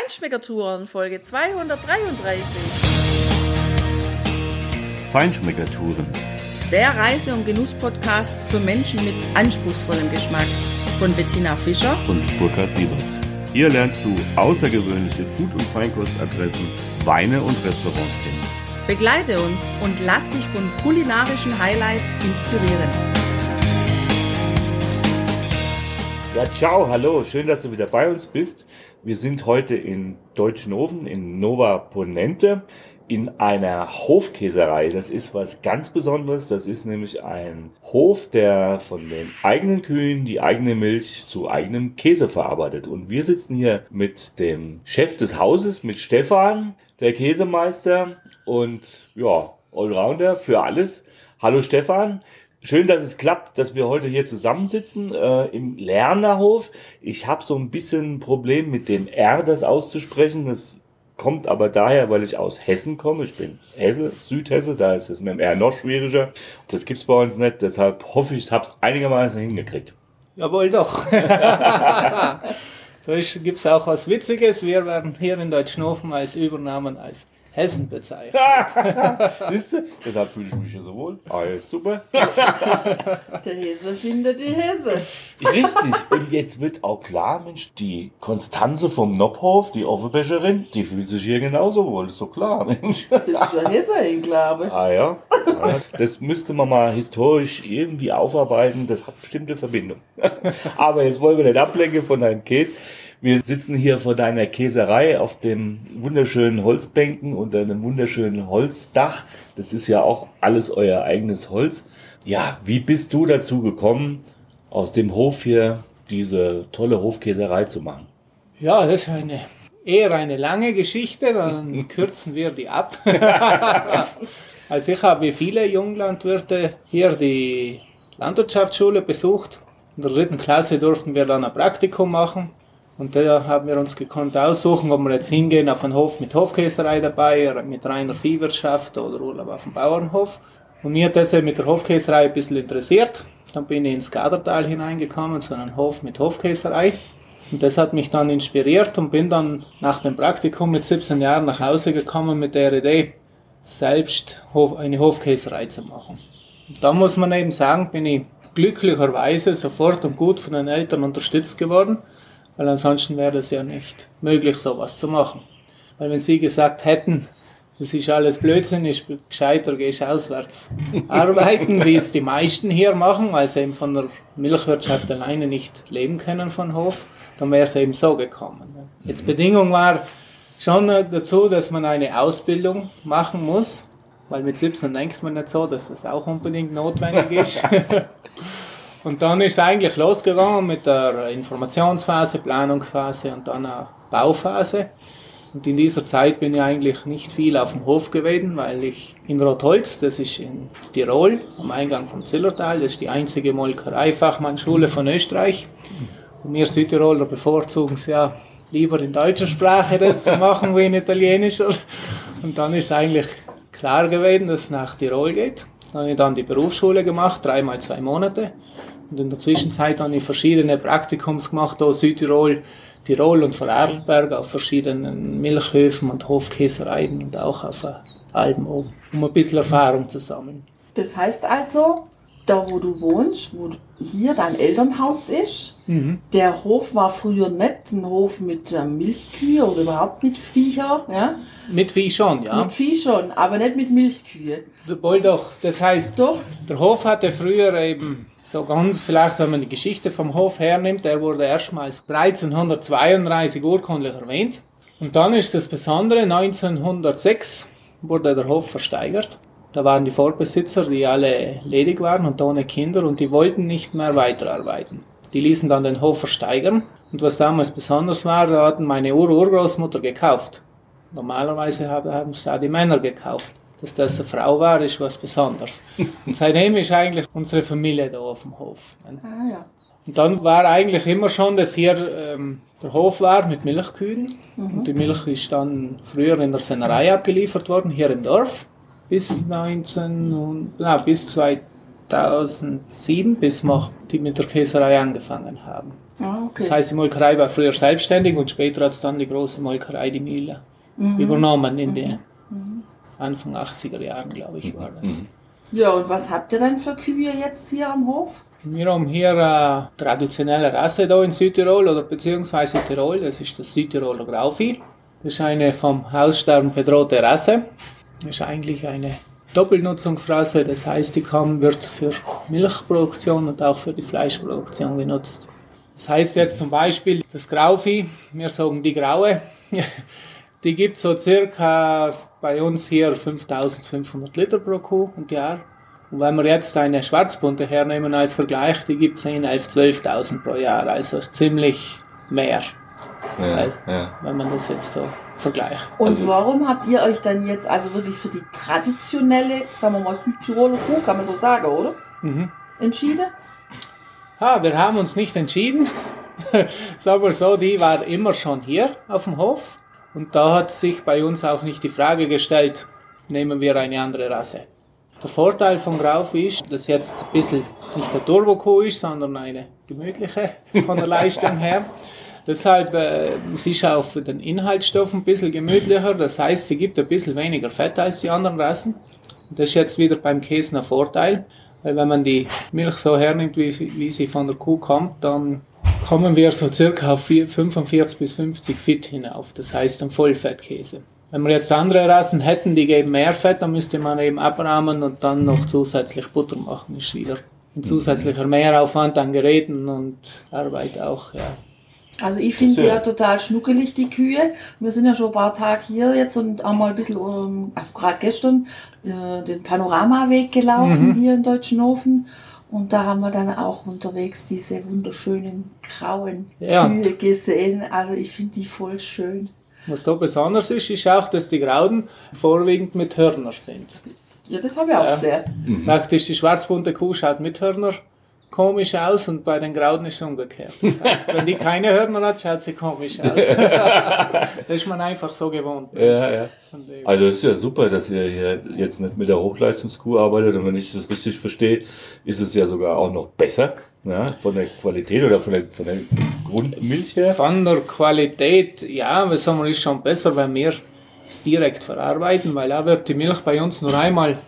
Feinschmeckertouren, Folge 233. Feinschmeckertouren. Der Reise- und Genuss-Podcast für Menschen mit anspruchsvollem Geschmack. Von Bettina Fischer und Burkhard Siebert. Hier lernst du außergewöhnliche Food- und Feinkostadressen, Weine und Restaurants kennen. Begleite uns und lass dich von kulinarischen Highlights inspirieren. Ja, ciao, hallo, schön, dass du wieder bei uns bist. Wir sind heute in Deutschenhofen in Nova Ponente in einer Hofkäserei. Das ist was ganz Besonderes. Das ist nämlich ein Hof, der von den eigenen Kühen die eigene Milch zu eigenem Käse verarbeitet. Und wir sitzen hier mit dem Chef des Hauses, mit Stefan, der Käsemeister und ja, Allrounder für alles. Hallo Stefan. Schön, dass es klappt, dass wir heute hier zusammensitzen äh, im Lernerhof. Ich habe so ein bisschen ein Problem mit dem R, das auszusprechen. Das kommt aber daher, weil ich aus Hessen komme. Ich bin Hesse, Südhesse, da ist es mit dem R noch schwieriger. Das gibt's bei uns nicht, deshalb hoffe ich, ich habe es einigermaßen hingekriegt. Jawohl doch. da gibt's auch was Witziges. Wir werden hier in Deutschnofen als Übernamen als Hessen bezeichnet. Siehst du? Deshalb fühle ich mich hier so wohl. Ah, ja, super. Der Hesse findet die Hesse. Richtig. Und jetzt wird auch klar, Mensch, die Konstanze vom Nobhof, die Offenbecherin, die fühlt sich hier genauso wohl. Ist so klar, Mensch. Das ist ja Hesse-Enklave. Ah ja. ja. Das müsste man mal historisch irgendwie aufarbeiten. Das hat bestimmte Verbindung. Aber jetzt wollen wir nicht ablenken von deinem Käse. Wir sitzen hier vor deiner Käserei auf dem wunderschönen Holzbänken unter einem wunderschönen Holzdach. Das ist ja auch alles euer eigenes Holz. Ja, wie bist du dazu gekommen, aus dem Hof hier diese tolle Hofkäserei zu machen? Ja, das ist eine eher eine lange Geschichte, dann kürzen wir die ab. also ich habe wie viele Junglandwirte hier die Landwirtschaftsschule besucht. In der dritten Klasse durften wir dann ein Praktikum machen. Und da haben wir uns gekonnt aussuchen, ob wir jetzt hingehen auf einen Hof mit Hofkäserei dabei, mit reiner Viehwirtschaft oder Urlaub auf dem Bauernhof. Und mir hat das mit der Hofkäserei ein bisschen interessiert. Dann bin ich ins Gadertal hineingekommen, zu einem Hof mit Hofkäserei. Und das hat mich dann inspiriert und bin dann nach dem Praktikum mit 17 Jahren nach Hause gekommen mit der Idee, selbst eine Hofkäserei zu machen. Und da muss man eben sagen, bin ich glücklicherweise sofort und gut von den Eltern unterstützt geworden weil ansonsten wäre es ja nicht möglich, sowas zu machen. Weil wenn sie gesagt hätten, das ist alles Blödsinn, ist gescheiter, gehst auswärts arbeiten, wie es die meisten hier machen, weil sie eben von der Milchwirtschaft alleine nicht leben können von Hof, dann wäre es eben so gekommen. Jetzt Bedingung war schon dazu, dass man eine Ausbildung machen muss, weil mit 17 denkt man nicht so, dass das auch unbedingt notwendig ist. Und dann ist es eigentlich losgegangen mit der Informationsphase, Planungsphase und dann eine Bauphase. Und in dieser Zeit bin ich eigentlich nicht viel auf dem Hof gewesen, weil ich in Rotholz, das ist in Tirol, am Eingang vom Zillertal, das ist die einzige Molkerei-Fachmannschule von Österreich. Und wir Südtiroler bevorzugen es ja lieber in deutscher Sprache das zu machen wie in italienischer. Und dann ist eigentlich klar gewesen, dass es nach Tirol geht. Dann habe ich dann die Berufsschule gemacht, dreimal zwei Monate. Und in der Zwischenzeit habe ich verschiedene Praktikums gemacht, hier Südtirol, Tirol und Vorarlberg auf verschiedenen Milchhöfen und Hofkäsereien und auch auf Alben oben, um ein bisschen Erfahrung zu sammeln. Das heißt also, da wo du wohnst, wo hier dein Elternhaus ist, mhm. der Hof war früher nicht ein Hof mit äh, Milchkühe oder überhaupt mit Viecher. Ja? Mit Vieh schon, ja. Mit Vieh schon, aber nicht mit Milchkühe. Wohl doch. Das heißt, doch. der Hof hatte früher eben so ganz, vielleicht wenn man die Geschichte vom Hof hernimmt, der wurde erstmals 1332 urkundlich erwähnt. Und dann ist das Besondere, 1906 wurde der Hof versteigert. Da waren die Vorbesitzer, die alle ledig waren und ohne Kinder und die wollten nicht mehr weiterarbeiten. Die ließen dann den Hof versteigern. Und was damals besonders war, da hatten meine Ur-Urgroßmutter gekauft. Normalerweise haben es auch die Männer gekauft dass das eine Frau war, ist was Besonderes. Und seitdem ist eigentlich unsere Familie da auf dem Hof. Ah, ja. Und dann war eigentlich immer schon, dass hier ähm, der Hof war mit Milchkühen. Mhm. Und die Milch ist dann früher in der Sennerei abgeliefert worden, hier im Dorf. Bis 19, na, bis 2000 2007, bis wir die mit der Käserei angefangen haben. Ah, okay. Das heißt, die Molkerei war früher selbstständig und später hat es dann die große Molkerei, die Mühle, übernommen in den Anfang 80er Jahren, glaube ich, war das. ja, und was habt ihr denn für Kühe jetzt hier am Hof? Wir haben hier eine traditionelle Rasse da in Südtirol oder beziehungsweise Tirol, das ist das Südtiroler Grauvieh. Das ist eine vom Aussterben bedrohte Rasse. Das ist eigentlich eine Doppelnutzungsrasse, das heißt, die wird für Milchproduktion und auch für die Fleischproduktion genutzt. Das heißt jetzt zum Beispiel das Grauvieh, wir sagen die Graue, die gibt so circa bei uns hier 5500 Liter pro Kuh im Jahr. Und wenn wir jetzt eine Schwarzbunte hernehmen als Vergleich, die gibt 10, 11, 12.000 pro Jahr, also ziemlich mehr, Ja, Weil- ja. wenn man das jetzt so vergleicht. Und Also- warum habt ihr euch dann jetzt also wirklich für die traditionelle, sagen wir mal, Südtiroler Kuh, kann man so sagen, oder? Mhm. Entschieden? Ah, wir haben uns nicht entschieden. Sagen wir so, die war immer schon hier auf dem Hof. Und da hat sich bei uns auch nicht die Frage gestellt, nehmen wir eine andere Rasse. Der Vorteil von Grauvieh ist, dass jetzt ein bisschen nicht der Turbo-Kuh ist, sondern eine gemütliche von der Leistung her. Deshalb äh, sie ist auch für den Inhaltsstoff ein bisschen gemütlicher. Das heißt, sie gibt ein bisschen weniger Fett als die anderen Rassen. Und das ist jetzt wieder beim Käse ein Vorteil, weil wenn man die Milch so hernimmt, wie, wie sie von der Kuh kommt, dann kommen wir so circa auf vier- 45 bis 50 Fit hinauf. Das heißt ein Vollfettkäse. Wenn wir jetzt andere Rassen hätten, die geben mehr Fett, dann müsste man eben abrahmen und dann noch zusätzlich Butter machen. Ist wieder ein zusätzlicher Mehraufwand an Geräten und Arbeit auch, ja. Also ich finde sie ja total schnuckelig, die Kühe. Wir sind ja schon ein paar Tage hier jetzt und haben mal ein bisschen, ähm, also gerade gestern, äh, den Panoramaweg gelaufen hier in Deutschenhofen. Und da haben wir dann auch unterwegs diese wunderschönen grauen Ja. Kühe gesehen. Also ich finde die voll schön. Was da besonders ist, ist auch, dass die Grauden vorwiegend mit Hörner sind. Ja, das habe ich auch Ja. sehr. Praktisch die schwarzbunte Kuh schaut mit Hörner komisch aus und bei den Grauden ist es umgekehrt. Das heißt, wenn die keine Hörner hat, schaut sie komisch aus. das ist man einfach so gewohnt. Ja, ja. Also das ist ja super, dass ihr hier jetzt nicht mit der Hochleistungskuh arbeitet und wenn ich das richtig verstehe, ist es ja sogar auch noch besser, ja, von der Qualität oder von der, von der Grundmilch her. Von der Qualität, ja, was sagen wir, ist schon besser, wenn wir es direkt verarbeiten, weil da wird die Milch bei uns nur einmal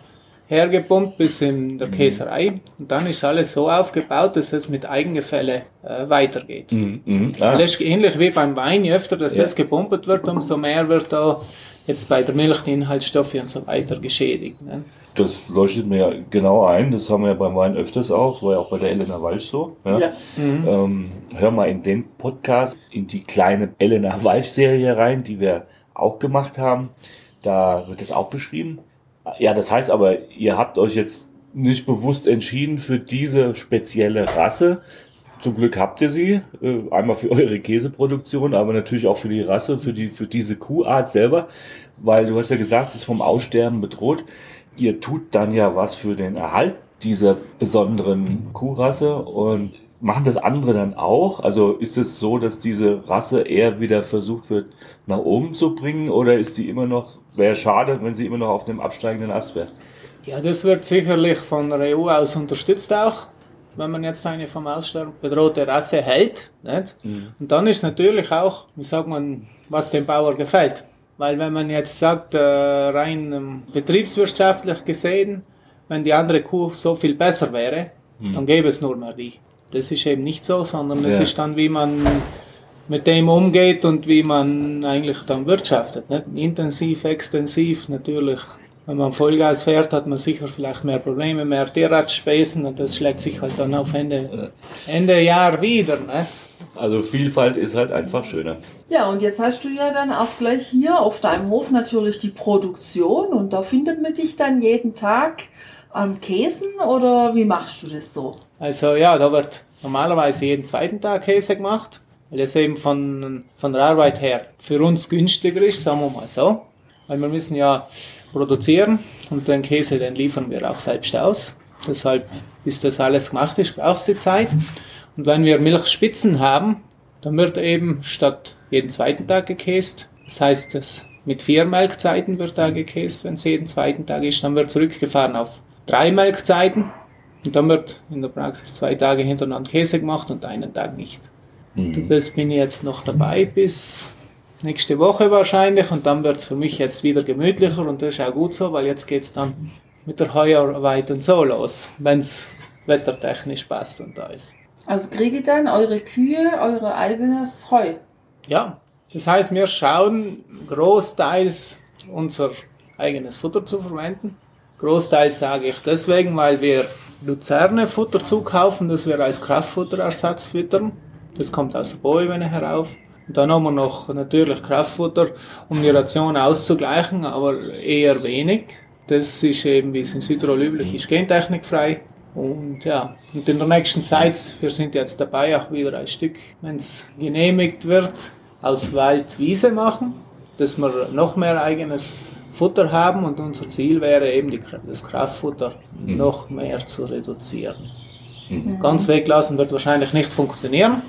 hergepumpt bis in der Käserei und dann ist alles so aufgebaut, dass es mit Eigengefälle äh, weitergeht. Mhm, mhm. Ah, Das ist ähnlich wie beim Wein, je öfter dass Ja. das gepumpt wird, umso mehr wird da jetzt bei der Milch die Inhaltsstoffe und so weiter geschädigt. Ne? das leuchtet mir ja genau ein, das haben wir ja beim Wein öfters auch, das war ja auch bei der Elena Walsch so. Ja. Ja. Ähm, hör mal in den Podcast, in die kleine Elena Walsch-Serie rein, die wir auch gemacht haben. Da wird das auch beschrieben. Ja, das heißt aber, ihr habt euch jetzt nicht bewusst entschieden für diese spezielle Rasse. Zum Glück habt ihr sie, äh, einmal für eure Käseproduktion, aber natürlich auch für die Rasse, für, die, für diese Kuhart selber, weil du hast ja gesagt, es ist vom Aussterben bedroht. Ihr tut dann ja was für den Erhalt dieser besonderen Kuhrasse und machen das andere dann auch? Also ist es so, dass diese Rasse eher wieder versucht wird, nach oben zu bringen oder ist sie immer noch, wäre schade, wenn sie immer noch auf dem absteigenden Ast wäre? Ja, das wird sicherlich von der EU aus unterstützt auch, wenn man jetzt eine vom Aussterben bedrohte Rasse hält. Nicht? Und dann ist natürlich auch, wie sagt man, was dem Bauer gefällt. Weil wenn man jetzt sagt, äh, rein ähm, betriebswirtschaftlich gesehen, wenn die andere Kuh so viel besser wäre, dann gäbe es nur mehr die. Das ist eben nicht so, sondern es Ja. ist dann, wie man mit dem umgeht und wie man eigentlich dann wirtschaftet. Nicht? Intensiv, extensiv natürlich. Wenn man Vollgas fährt, hat man sicher vielleicht mehr Probleme, mehr Tierradspesen und das schlägt sich halt dann auf Ende, Ende Jahr wieder. Nicht? Also Vielfalt ist halt einfach schöner. Ja, und jetzt hast du ja dann auch gleich hier auf deinem Hof natürlich die Produktion und da findet man dich dann jeden Tag am Käsen oder wie machst du das so? Also ja, da wird normalerweise jeden zweiten Tag Käse gemacht, weil das eben von, von der Arbeit her für uns günstiger ist, sagen wir mal so. Weil wir müssen ja produzieren und den Käse, den liefern wir auch selbst aus. Deshalb, bis das alles gemacht ist, braucht es die Zeit. Und wenn wir Milchspitzen haben, dann wird eben statt jeden zweiten Tag gekäst. Das heißt, das mit vier Melkzeiten wird da gekäst, wenn es jeden zweiten Tag ist. Dann wird zurückgefahren auf drei Melkzeiten. Und dann wird in der Praxis zwei Tage hintereinander Käse gemacht und einen Tag nicht. Mhm. Das bin ich jetzt noch dabei bis nächste Woche wahrscheinlich und dann wird es für mich jetzt wieder gemütlicher und das ist auch gut so, weil jetzt geht es dann mit der Heuarbeit und so los, wenn es wettertechnisch passt und da ist. Also kriege ich dann eure Kühe, euer eigenes Heu? Ja, das heißt, wir schauen großteils unser eigenes Futter zu verwenden. Großteils sage ich deswegen, weil wir Luzerne Futter zukaufen, das wir als Kraftfutterersatz füttern. Das kommt aus der Bohne herauf. Und dann haben wir noch natürlich Kraftfutter, um die Ration auszugleichen, aber eher wenig. Das ist eben, wie es in Südtirol üblich ist, gentechnikfrei. Und ja, und in der nächsten Zeit, wir sind jetzt dabei, auch wieder ein Stück, wenn es genehmigt wird, aus Wald Wiese machen, dass wir noch mehr eigenes Futter haben und unser Ziel wäre eben die, das Kraftfutter mhm. noch mehr zu reduzieren. Mhm. Ganz weglassen wird wahrscheinlich nicht funktionieren,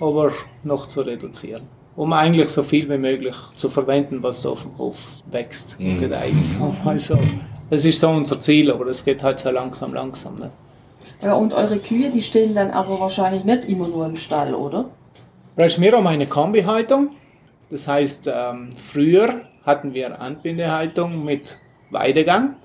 aber noch zu reduzieren. Um eigentlich so viel wie möglich zu verwenden, was da auf dem Hof wächst und mhm. gedeiht. Also, das ist so unser Ziel, aber das geht halt so langsam, langsam. Ne? Ja, und eure Kühe, die stehen dann aber wahrscheinlich nicht immer nur im Stall, oder? Wir haben eine Kombihaltung. Das heißt, ähm, früher hatten wir Anbindehaltung mit Weidegang.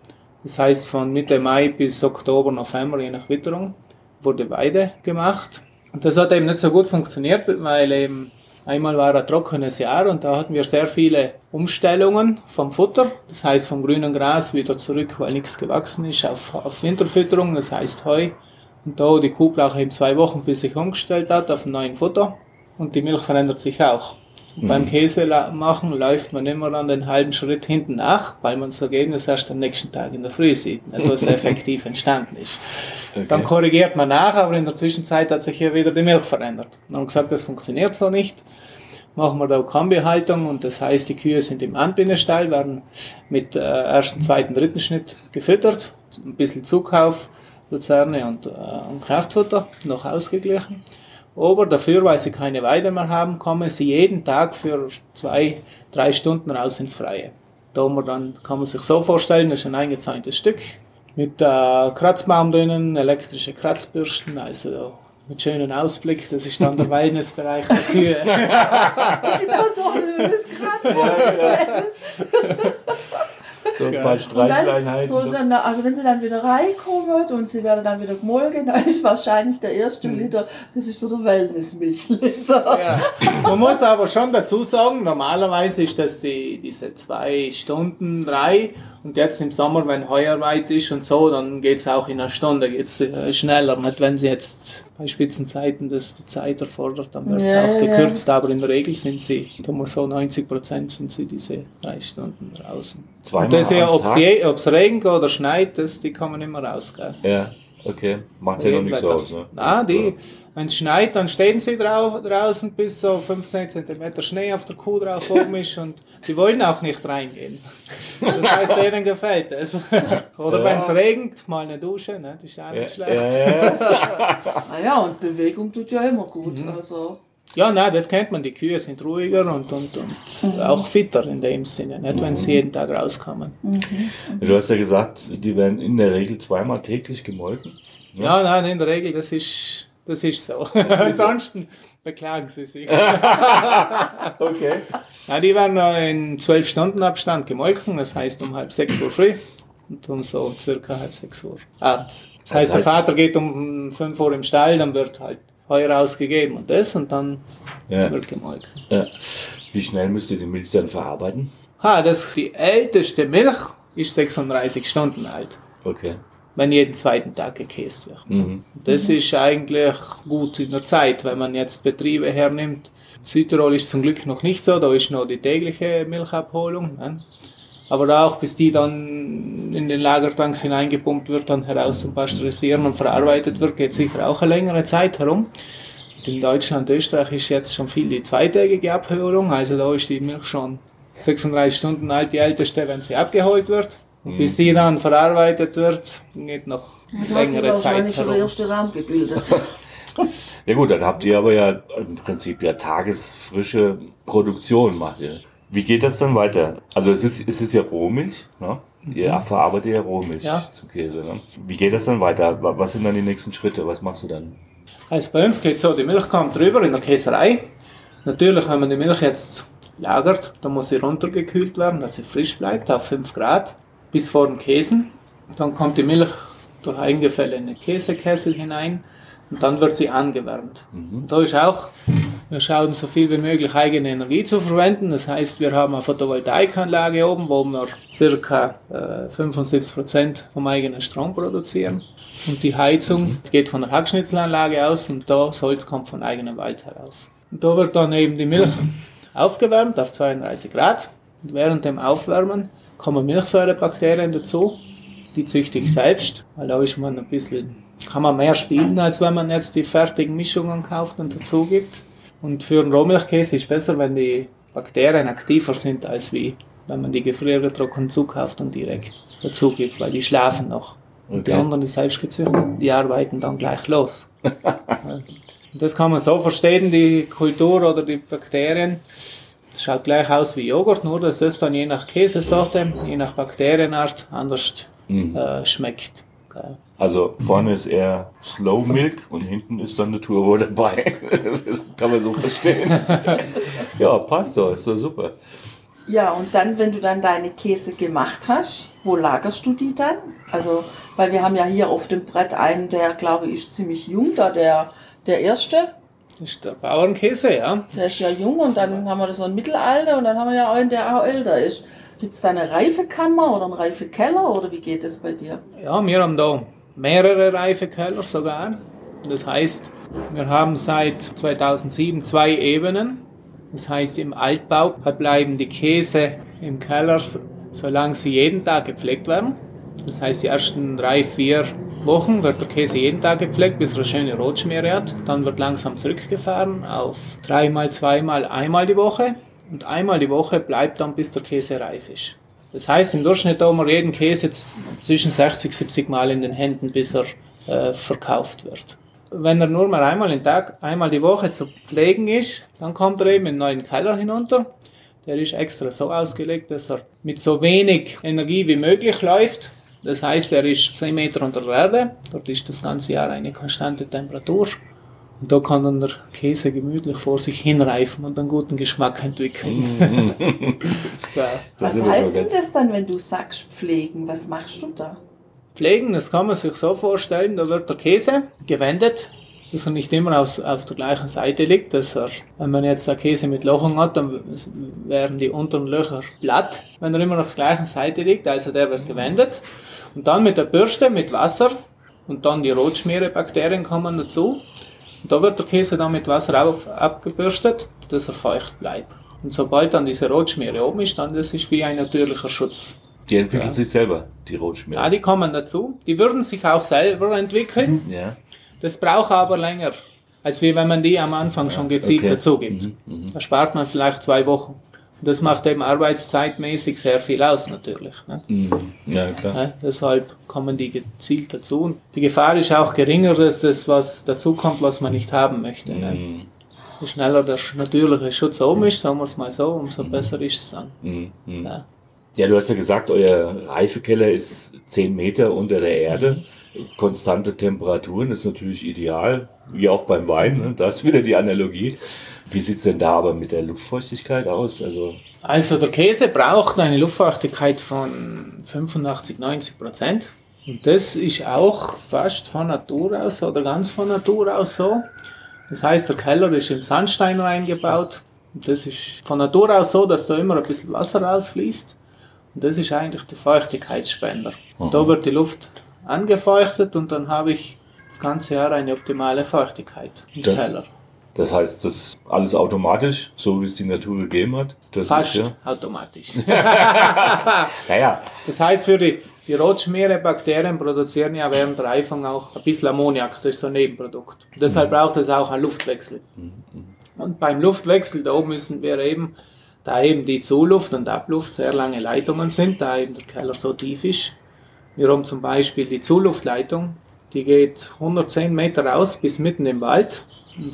Das heißt, von Mitte Mai bis Oktober, November, je nach Witterung, wurde Weide gemacht. Und das hat eben nicht so gut funktioniert, weil eben einmal war ein trockenes Jahr und da hatten wir sehr viele Umstellungen vom Futter. Das heißt, vom grünen Gras wieder zurück, weil nichts gewachsen ist, auf, auf Winterfütterung, das heißt Heu. Und da die Kuh braucht eben zwei Wochen, bis sich umgestellt hat auf ein neues Futter. Und die Milch verändert sich auch. Mhm. Beim Käse machen läuft man immer an den halben Schritt hinten nach, weil man das Ergebnis erst am nächsten Tag in der Früh sieht, was effektiv entstanden ist. Okay. Dann korrigiert man nach, aber in der Zwischenzeit hat sich hier wieder die Milch verändert. Man hat gesagt, das funktioniert so nicht. Machen wir da Kombihaltung und das heißt, die Kühe sind im Anbindestall, werden mit äh, ersten, zweiten, dritten Schnitt gefüttert, ein bisschen Zukauf, Luzerne und, äh, und Kraftfutter noch ausgeglichen. Aber dafür, weil sie keine Weide mehr haben, kommen sie jeden Tag für zwei, drei Stunden raus ins Freie. Da man dann, kann man sich so vorstellen, das ist ein eingezäuntes Stück mit äh, Kratzbaum drinnen, elektrische Kratzbürsten, also mit schönem Ausblick. Das ist dann der Wellnessbereich der Kühe. genau so habe ich mir das gerade vorgestellt. So ein paar Streicheleinheiten. So dann, also wenn sie dann wieder reinkommen und sie werden dann wieder gemolken, dann ist wahrscheinlich der erste mhm. Liter, das ist so der Wellnessmilchliter. Ja. Man muss aber schon dazu sagen, normalerweise ist das die, diese zwei Stunden, drei und jetzt im Sommer, wenn Heuerweit ist und so, dann geht es auch in einer Stunde geht's, äh, schneller. Nicht, wenn sie jetzt bei Spitzenzeiten das die Zeit erfordert, dann wird es ja, auch gekürzt. Ja. Aber in der Regel sind sie, da muss so 90 Prozent sind sie diese drei Stunden draußen. Zweimal und das ja, ob es regnet oder schneit, das, die kann man immer rausgehen. Ja. Okay, macht ja noch nicht so aus, ne? Nein, die, wenn es schneit, dann stehen sie drau draußen, bis so 15 cm Schnee auf der Kuh drauf oben ist und sie wollen auch nicht reingehen. Das heißt, denen gefällt es. Oder ja. wenn es regnet, mal eine Dusche, ne? das ist auch nicht ja, schlecht. Ja, naja, und Bewegung tut ja immer gut. Mhm. Also. Ja, nein, das kennt man. Die Kühe sind ruhiger und, und, und mhm. auch fitter in dem Sinne, nicht wenn sie jeden Tag rauskommen. Mhm. Du hast ja gesagt, die werden in der Regel zweimal täglich gemolken. Ja, ja nein, in der Regel, das ist das ist so. Ansonsten beklagen sie sich. okay. Ja, die werden in zwölf Stunden Abstand gemolken, das heißt um halb sechs Uhr früh und um so circa halb sechs Uhr abends. Das, heißt, der Vater geht um fünf Uhr im Stall, dann wird halt Heu rausgegeben und das und dann ja. wird gemolken. Ja. Wie schnell müsst ihr die Milch dann verarbeiten? Ha, das, die älteste Milch ist 36 Stunden alt. Okay wenn jeden zweiten Tag gekäst wird. Mhm. Das ist eigentlich gut in der Zeit, wenn man jetzt Betriebe hernimmt. Südtirol ist zum Glück noch nicht so, da ist noch die tägliche Milchabholung. Ne? Aber auch bis die dann in den Lagertanks hineingepumpt wird, dann heraus zum Pasteurisieren und verarbeitet wird, geht sicher auch eine längere Zeit herum. Und in Deutschland, Österreich ist jetzt schon viel die zweitägige Abholung, also da ist die Milch schon 36 Stunden alt, die älteste, wenn sie abgeholt wird. Mhm. Bis die dann verarbeitet wird, geht noch und längere hat Zeit. schon der erste Raum gebildet. ja gut, dann habt ihr aber ja im Prinzip ja tagesfrische Produktion macht ihr. Wie geht das dann weiter? Also es ist, es ist ja Rohmilch, ne? ihr verarbeitet ja Rohmilch Ja. zum Käse. Ne? Wie geht das dann weiter? Wa- Was sind dann die nächsten Schritte? Was machst du dann? Also bei uns geht so, die Milch kommt drüber in der Käserei. Natürlich, wenn man die Milch jetzt lagert, dann muss sie runtergekühlt werden, dass sie frisch bleibt auf 5 Grad bis vor dem Käsen. Dann kommt die Milch durch Eingefälle in den Käsekessel hinein und dann wird sie angewärmt. Und da ist auch, wir schauen so viel wie möglich eigene Energie zu verwenden. Das heißt, wir haben eine Photovoltaikanlage oben, wo wir ca. Äh, 75% vom eigenen Strom produzieren. Und die Heizung geht von der Hackschnitzelanlage aus und da Holz kommt von eigenem Wald heraus. Und da wird dann eben die Milch aufgewärmt auf 32 Grad. Und während dem Aufwärmen kommen Milchsäurebakterien dazu. Die züchte ich selbst, weil da ist man ein bisschen, kann man mehr spielen, als wenn man jetzt die fertigen Mischungen kauft und dazu gibt. Und für einen Rohmilchkäse ist besser, wenn die Bakterien aktiver sind, als wie wenn man die gefriergetrocknet zukauft und direkt dazu gibt, weil die schlafen noch. Und die Okay. anderen, die selbst gezüchteten, die arbeiten dann gleich los. Und das kann man so verstehen, die Kultur oder die Bakterien. Das schaut gleich aus wie Joghurt, nur dass es dann je nach Käsesorte, je nach Bakterienart anders äh, schmeckt. Gell. Also vorne ist eher Slow Milk und hinten ist dann eine Turbo dabei. das kann man so verstehen. ja, passt doch, ist doch super. Ja, und dann, wenn du dann deine Käse gemacht hast, wo lagerst du die dann? Also, weil wir haben ja hier auf dem Brett einen, der glaube ich ist ziemlich jung, da der, der erste, Das ist der Bauernkäse, ja. der ist ja jung und dann haben wir so ein Mittelalter und dann haben wir ja einen, der auch älter ist. Gibt es da eine Reifekammer oder einen Reifekeller oder wie geht es bei dir? Ja, wir haben da mehrere Reifekeller sogar. Das heißt, wir haben seit 2007 zwei Ebenen. Das heißt, im Altbau bleiben die Käse im Keller, solange sie jeden Tag gepflegt werden. Das heißt, die ersten drei, vier Wochen wird der Käse jeden Tag gepflegt, bis er eine schöne Rotschmiere hat. Dann wird langsam zurückgefahren auf dreimal, zweimal, einmal die Woche. Und einmal die Woche bleibt dann, bis der Käse reif ist. Das heißt, im Durchschnitt haben wir jeden Käse jetzt zwischen 60 70 Mal in den Händen, bis er äh, verkauft wird. Wenn er nur mal einmal im Tag, einmal die Woche zu pflegen ist, dann kommt er eben in einen neuen Keller hinunter. Der ist extra so ausgelegt, dass er mit so wenig Energie wie möglich läuft. Das heißt, er ist 10 Meter unter der Erde. Dort ist das ganze Jahr eine konstante Temperatur. Und da kann dann der Käse gemütlich vor sich hinreifen und einen guten Geschmack entwickeln. ja. Das Was heißt denn das dann, wenn du sagst pflegen? Was machst du da? Pflegen, das kann man sich so vorstellen, da wird der Käse gewendet, dass er nicht immer aus, auf der gleichen Seite liegt, dass er, wenn man jetzt einen Käse mit Lochung hat, dann wären die unteren Löcher glatt, wenn er immer auf der gleichen Seite liegt, also der wird gewendet und dann mit der Bürste, mit Wasser und dann die Rotschmierebakterien kommen dazu da wird der Käse dann mit Wasser auf, abgebürstet, dass er feucht bleibt. Und sobald dann diese Rotschmiere oben ist, dann das ist wie ein natürlicher Schutz. Die entwickeln Ja. sich selber, die Rotschmiere. Ja, die kommen dazu. Die würden sich auch selber entwickeln. Ja. Das braucht aber länger, als wie wenn man die am Anfang schon gezielt okay. dazu gibt. Da spart man vielleicht zwei Wochen. Das macht eben arbeitszeitmäßig sehr viel aus natürlich. Ne? Mhm. Ja, klar. Ja, deshalb kommen die gezielt dazu. Und die Gefahr ist auch geringer, dass das was dazukommt, was man nicht haben möchte. Ne? Mhm. Je schneller der natürliche Schutz oben ist, sagen wir es mal so, umso besser ist es dann. Mhm. Mhm. Ja. Ja, du hast ja gesagt, euer Reifekeller ist 10 Meter unter der Erde. Konstante Temperaturen ist natürlich ideal, wie auch beim Wein. Ne? Da ist wieder die Analogie. Wie sieht's denn da aber mit der Luftfeuchtigkeit aus? Also, Also der Käse braucht eine Luftfeuchtigkeit von 85, 90 Prozent. Und das ist auch fast von Natur aus oder ganz von Natur aus so. Das heißt, der Keller ist im Sandstein reingebaut. Und das ist von Natur aus so, dass da immer ein bisschen Wasser rausfließt. Und das ist eigentlich der Feuchtigkeitsspender. Und da wird die Luft angefeuchtet und dann habe ich das ganze Jahr eine optimale Feuchtigkeit im Da- Keller. Das heißt, das alles automatisch, so wie es die Natur gegeben hat. Das Fast ist ja. automatisch. Naja, Das heißt, für die, die Rotschmiere-Bakterien produzieren ja während der Reifung auch ein bisschen Ammoniak, das ist so ein Nebenprodukt. Deshalb braucht es auch einen Luftwechsel. Und beim Luftwechsel, da oben müssen wir eben, da eben die Zuluft und Abluft sehr lange Leitungen sind, da eben der Keller so tief ist. Wir haben zum Beispiel die Zuluftleitung, die geht 110 Meter raus bis mitten im Wald.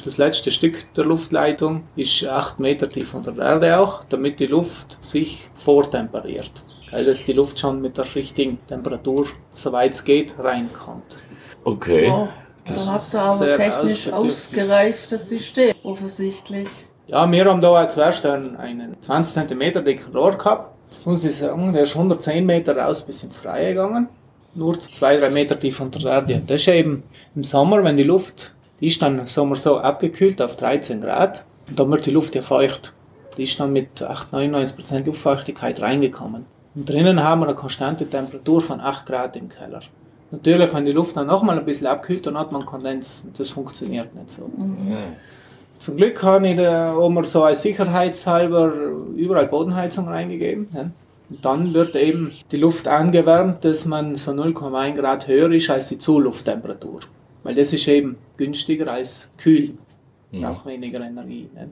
Das letzte Stück der Luftleitung ist 8 Meter tief unter der Erde auch, damit die Luft sich vortemperiert. weil das die Luft schon mit der richtigen Temperatur, soweit es geht, reinkommt. Okay. Oh, da habt ihr aber technisch ausgereiftes System, offensichtlich. Ja, wir haben da zuerst einen, einen 20 cm dicken Rohr gehabt. Jetzt muss ich sagen, der ist 110 Meter raus bis ins Freie gegangen. Nur zwei, drei Meter tief unter der Erde. Das ist eben im Sommer, wenn die Luft, die ist dann im Sommer so abgekühlt auf 13 Grad. Und dann wird die Luft ja feucht. Die ist dann mit 8, 99 Prozent Luftfeuchtigkeit reingekommen. Und drinnen haben wir eine konstante Temperatur von 8 Grad im Keller. Natürlich, wenn die Luft dann nochmal ein bisschen abkühlt, dann hat man Kondens. Das funktioniert nicht so. Zum Glück habe ich da immer so als sicherheitshalber überall Bodenheizung reingegeben. Ne? Und dann wird eben die Luft angewärmt, dass man so 0,1 Grad höher ist als die Zulufttemperatur. Weil das ist eben günstiger als kühl. Braucht weniger Energie. Ne?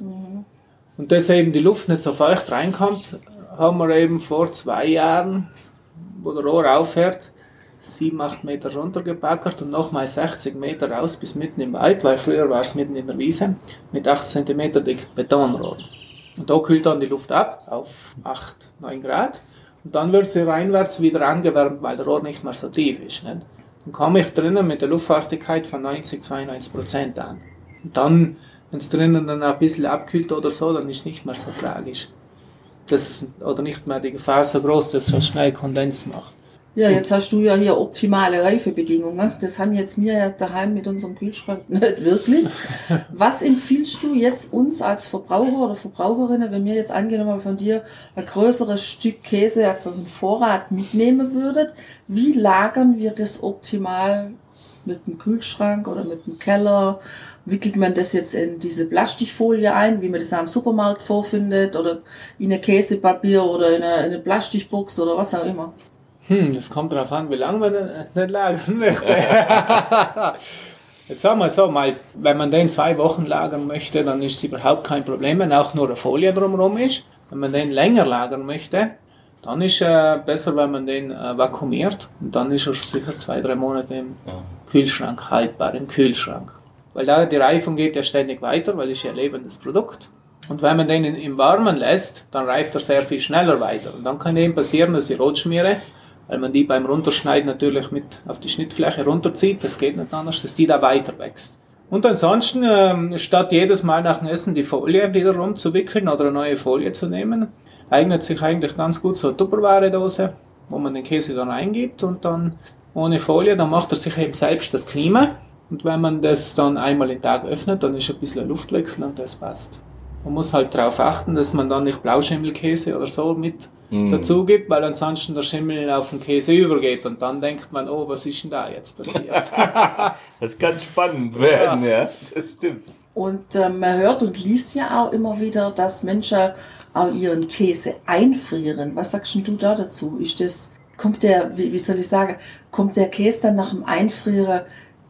Und dass eben die Luft nicht so feucht reinkommt, haben wir eben vor zwei Jahren, wo der Rohr aufhört, 7, 8 Meter runtergebackert und nochmal 60 Meter raus bis mitten im Wald, weil früher war es mitten in der Wiese, mit 8 cm dick Betonrohr. Und da kühlt dann die Luft ab auf 8, 9 Grad und dann wird sie reinwärts wieder angewärmt, weil der Rohr nicht mehr so tief ist. Nicht? Dann komme ich drinnen mit der Luftfeuchtigkeit von 90, 92 Prozent an. Und dann, wenn es drinnen dann ein bisschen abkühlt oder so, dann ist es nicht mehr so tragisch. Das, oder nicht mehr die Gefahr so groß, dass es so schnell Kondens macht. Ja, jetzt hast du ja hier optimale Reifebedingungen. Das haben jetzt wir ja daheim mit unserem Kühlschrank nicht wirklich. Was empfiehlst du jetzt uns als Verbraucher oder Verbraucherinnen, wenn wir jetzt angenommen von dir ein größeres Stück Käse für den Vorrat mitnehmen würdet? Wie lagern wir das optimal mit dem Kühlschrank oder mit dem Keller? Wickelt man das jetzt in diese Plastikfolie ein, wie man das am Supermarkt vorfindet, oder in ein Käsepapier oder in eine, in eine Plastikbox oder was auch immer? Hm, das kommt darauf an, wie lange man den, den lagern möchte. Jetzt sagen wir so mal, wenn man den zwei Wochen lagern möchte, dann ist es überhaupt kein Problem, wenn auch nur eine Folie drumherum ist. Wenn man den länger lagern möchte, dann ist äh, besser, wenn man den äh, vakuumiert und dann ist er sicher zwei, drei Monate im Kühlschrank haltbar, im Kühlschrank. Weil da die Reifung geht ja ständig weiter, weil es ja ein lebendes Produkt. Und wenn man den im Warmen lässt, dann reift er sehr viel schneller weiter. Und dann kann eben passieren, dass die Rotschmiere, weil man die beim Runterschneiden natürlich mit auf die Schnittfläche runterzieht, das geht nicht anders, dass die da weiter wächst. Und ansonsten, ähm, statt jedes Mal nach dem Essen die Folie wieder rumzuwickeln oder eine neue Folie zu nehmen, eignet sich eigentlich ganz gut so eine Tupperware-Dose, wo man den Käse dann reingibt und dann ohne Folie, dann macht er sich eben selbst das Klima. Und wenn man das dann einmal den Tag öffnet, dann ist ein bisschen Luftwechsel und das passt. Man muss halt darauf achten, dass man dann nicht Blauschimmelkäse oder so mit dazu gibt, weil ansonsten der Schimmel auf den Käse übergeht und dann denkt man, oh, was ist denn da jetzt passiert? Das kann spannend werden, ja. Das stimmt. Und äh, man hört und liest ja auch immer wieder, dass Menschen auch ihren Käse einfrieren. Was sagst denn du da dazu? Ist das, kommt der, wie, wie soll ich sagen, kommt der Käse dann nach dem Einfrieren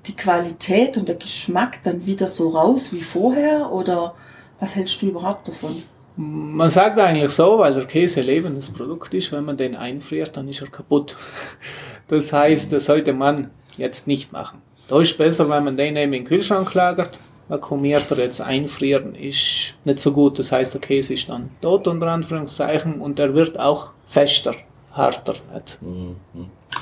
die Qualität und der Geschmack dann wieder so raus wie vorher? Oder was hältst du überhaupt davon? Man sagt eigentlich so, weil der Käse ein lebendes Produkt ist, wenn man den einfriert, dann ist er kaputt. Das heißt, das sollte man jetzt nicht machen. Da ist besser, wenn man den eben in den Kühlschrank lagert. Vakuumiert er jetzt einfrieren ist nicht so gut. Das heißt, der Käse ist dann tot unter Anführungszeichen und er wird auch fester, harter. Nicht?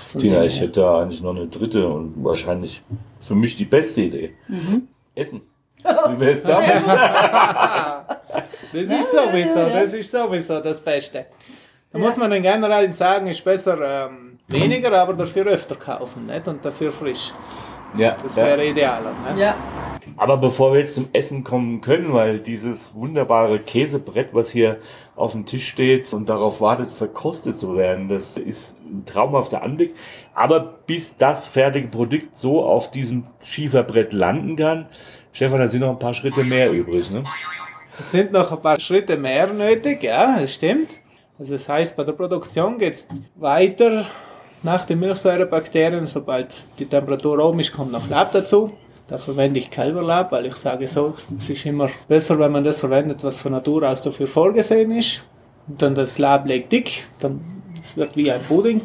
Von Tina, ich hätte da eigentlich noch eine dritte und wahrscheinlich für mich die beste Idee. Essen. Wie wär's damit? Das ist sowieso, ja, ja. das ist sowieso das Beste. Da muss man den generell sagen, ist besser ähm, weniger, aber dafür öfter kaufen, nicht? Und dafür frisch. Ja, Das ja. wäre idealer, ne? Ja, Aber bevor wir jetzt zum Essen kommen können, weil dieses wunderbare Käsebrett, was hier auf dem Tisch steht und darauf wartet, verkostet zu werden, das ist ein traumhafter Anblick. Aber bis das fertige Produkt so auf diesem Schieferbrett landen kann, Stefan, da sind noch ein paar Schritte mehr übrig. Ne? Es sind noch ein paar Schritte mehr nötig, ja, das stimmt. Also das heißt, bei der Produktion geht es weiter nach den Milchsäurebakterien. Sobald die Temperatur oben ist, kommt noch Lab dazu. Da verwende ich Kälberlab, weil ich sage so, es ist immer besser, wenn man das verwendet, was von Natur aus dafür vorgesehen ist. Und dann das Lab legt dick, dann es wird wie ein Pudding,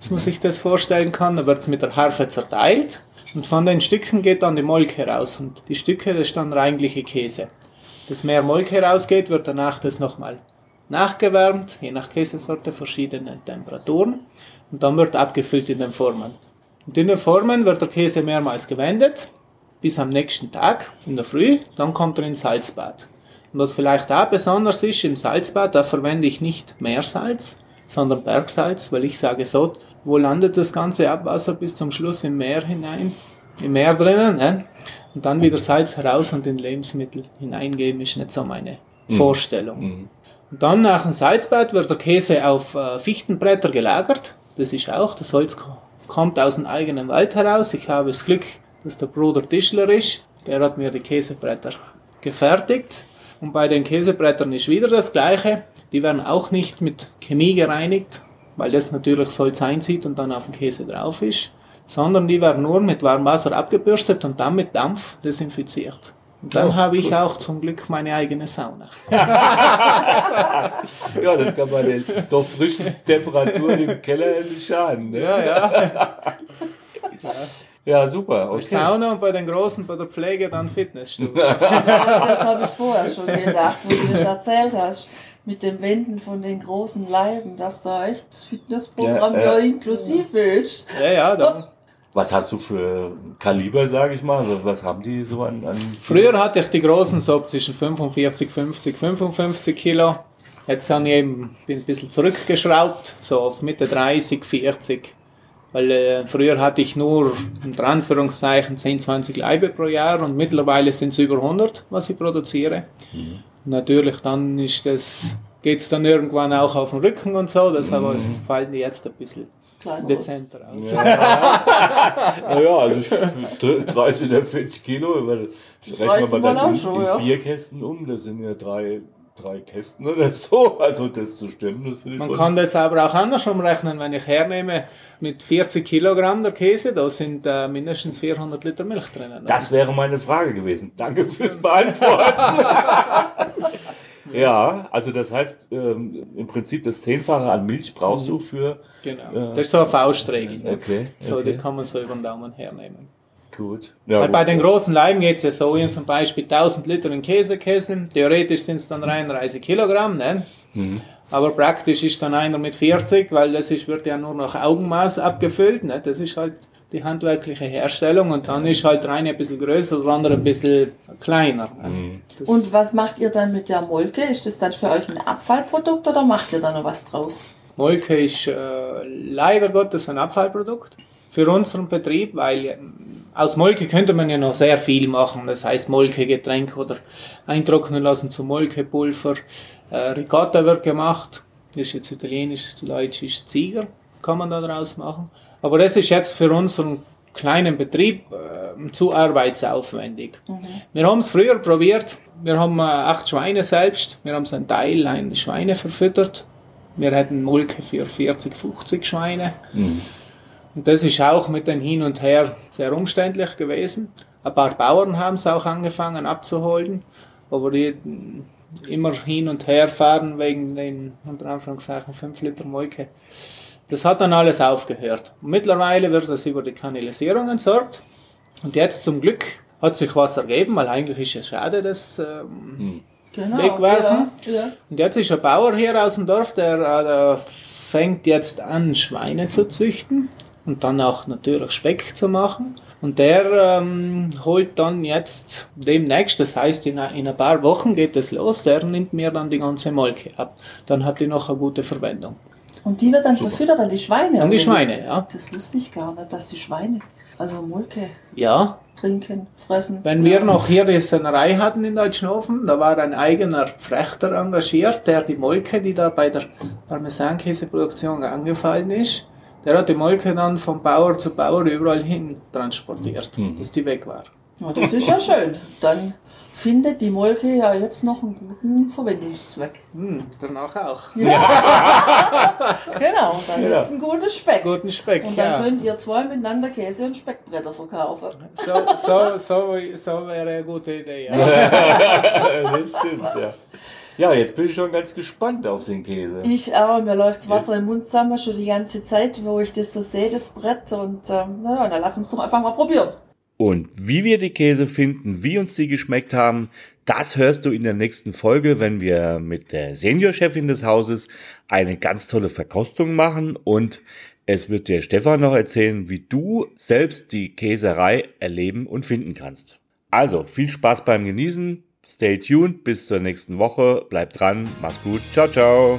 dass man sich das vorstellen kann. Dann wird es mit der Harfe zerteilt und von den Stücken geht dann die Molke heraus. Und die Stücke, das ist dann reinliche Käse. Das mehr Molke herausgeht, wird danach das nochmal nachgewärmt, je nach Käsesorte verschiedene Temperaturen und dann wird abgefüllt in den Formen. Und in den Formen wird der Käse mehrmals gewendet, bis am nächsten Tag in der Früh, dann kommt er ins Salzbad. Und was vielleicht auch besonders ist, im Salzbad, da verwende ich nicht Meersalz, sondern Bergsalz, weil ich sage so, wo landet das ganze Abwasser bis zum Schluss im Meer hinein, im Meer drinnen, ne? Und dann wieder Salz heraus und in Lebensmittel hineingeben, ist nicht so meine mhm. Vorstellung. Mhm. Und dann nach dem Salzbad wird der Käse auf äh, Fichtenbretter gelagert, das ist auch, das Holz kommt aus dem eigenen Wald heraus. Ich habe das Glück, dass der Bruder Tischler ist, der hat mir die Käsebretter gefertigt. Und bei den Käsebrettern ist wieder das Gleiche. Die werden auch nicht mit Chemie gereinigt, weil das natürlich Salz einzieht und dann auf dem Käse drauf ist, sondern die werden nur mit warmem Wasser abgebürstet und dann mit Dampf desinfiziert. Und dann oh, habe ich gut. auch zum Glück meine eigene Sauna. ja, das kann man den doch frischen Temperaturen im Keller nicht schaden. Ne? Ja, ja. ja. Super. Okay. Sauna und bei den Großen, bei der Pflege dann Fitnessstudio. ja, das habe ich vorher schon gedacht, wo du das erzählt hast. Mit dem Wenden von den großen Leiben, dass da echt das Fitnessprogramm ja, ja. ja inklusiv ist. Ja, ja, dann. Was hast du für Kaliber, sage ich mal? Also was haben die so an, an Früher hatte ich die großen so zwischen 45, 50, 55 Kilo. Jetzt habe ich eben bin ein bisschen zurückgeschraubt, so auf Mitte 30, 40. Weil äh, früher hatte ich nur, unter Anführungszeichen, 10, 20 Leibe pro Jahr und mittlerweile sind es über 100, was ich produziere. Mhm. Natürlich dann ist das, geht es dann irgendwann auch auf den Rücken und so, das mhm. fallen die jetzt ein bisschen Kleiner dezenter aus. Ja. naja, also 30 oder 40 Kilo, weil das rechnen wir mal das in, schon, in ja. Bierkästen um, das sind ja drei drei Kästen oder so. Also das zu stimmen, das finde ich Man kann das aber auch andersrum rechnen, wenn ich hernehme mit 40 Kilogramm der Käse, da sind äh, mindestens 400 Liter Milch drin. Das wäre meine Frage gewesen. Danke fürs Beantworten. ja, also das heißt, ähm, im Prinzip das Zehnfache an Milch brauchst du für... Genau, äh, das ist so eine Faustregel. Okay, so, okay. die kann man so über den Daumen hernehmen. Gut. Ja, gut. Bei den großen Leiben geht es ja so, wie zum Beispiel 1000 Liter in Käse kesseln. Theoretisch sind es dann 33 Kilogramm, ne? Mhm. Aber praktisch ist dann einer mit 40, weil das ist, wird ja nur nach Augenmaß abgefüllt. Ne? Das ist halt die handwerkliche Herstellung und dann ist halt der eine ein bisschen größer, der andere ein bisschen kleiner. Ne? Mhm. Und was macht ihr dann mit der Molke? Ist das dann für euch ein Abfallprodukt oder macht ihr da noch was draus? Molke ist äh, leider Gottes ein Abfallprodukt für unseren Betrieb, weil aus Molke könnte man ja noch sehr viel machen. Das heißt Molkegetränk oder eintrocknen lassen zu Molkepulver. Äh, Ricotta wird gemacht. Das ist jetzt italienisch, zu deutsch ist Zieger, kann man da draus machen. Aber das ist jetzt für unseren kleinen Betrieb äh, zu arbeitsaufwendig. Mhm. Wir haben es früher probiert. Wir haben äh, acht Schweine selbst. Wir haben so einen Teil ein Schweine verfüttert. Wir hätten Molke für 40, 50 Schweine. Mhm. Und das ist auch mit dem Hin und Her sehr umständlich gewesen. Ein paar Bauern haben es auch angefangen abzuholen, aber die immer hin und her fahren wegen den, unter Anführungszeichen, 5 Liter Molke. Das hat dann alles aufgehört. Mittlerweile wird das über die Kanalisierung entsorgt. Und jetzt zum Glück hat sich was ergeben, weil eigentlich ist es schade, das ähm, hm. genau, wegwerfen. Ja, ja. Und jetzt ist ein Bauer hier aus dem Dorf, der äh, fängt jetzt an, Schweine zu züchten und dann auch natürlich Speck zu machen. Und der ähm, holt dann jetzt demnächst, das heißt in, in ein paar Wochen geht es los, der nimmt mir dann die ganze Molke ab. Dann hat die noch eine gute Verwendung. Und die wird dann Super. verfüttert an die Schweine? An die Schweine, ja. Das wusste ich gar nicht, dass die Schweine, also Molke, ja. trinken, fressen. Wenn wir noch hier die Sennerei hatten in Deutschnofen, da war ein eigener Frechter engagiert, der die Molke, die da bei der Parmesankäseproduktion angefallen ist, der hat die Molke dann von Bauer zu Bauer überall hin transportiert, mhm. bis die weg war. Ja, das ist ja schön. Dann findet die Molke ja jetzt noch einen guten Verwendungszweck. Hm, danach auch. Ja. genau, dann ja. gibt es einen guten Speck. Guten Speck, Und dann ja. könnt ihr zwei miteinander Käse und Speckbretter verkaufen. So, so, so, so wäre eine gute Idee. Ja. das stimmt, ja. Ja, jetzt bin ich schon ganz gespannt auf den Käse. Ich auch, mir läuft das Wasser ja. im Mund zusammen schon die ganze Zeit, wo ich das so sehe, das Brett. Und ähm, naja, dann lass uns doch einfach mal probieren. Und wie wir die Käse finden, wie uns die geschmeckt haben, Das hörst du in der nächsten Folge, wenn wir mit der Seniorchefin des Hauses eine ganz tolle Verkostung machen. Und es wird dir Stefan noch erzählen, wie du selbst die Käserei erleben und finden kannst. Also viel Spaß beim Genießen, stay tuned, bis zur nächsten Woche, bleib dran, mach's gut, ciao, ciao.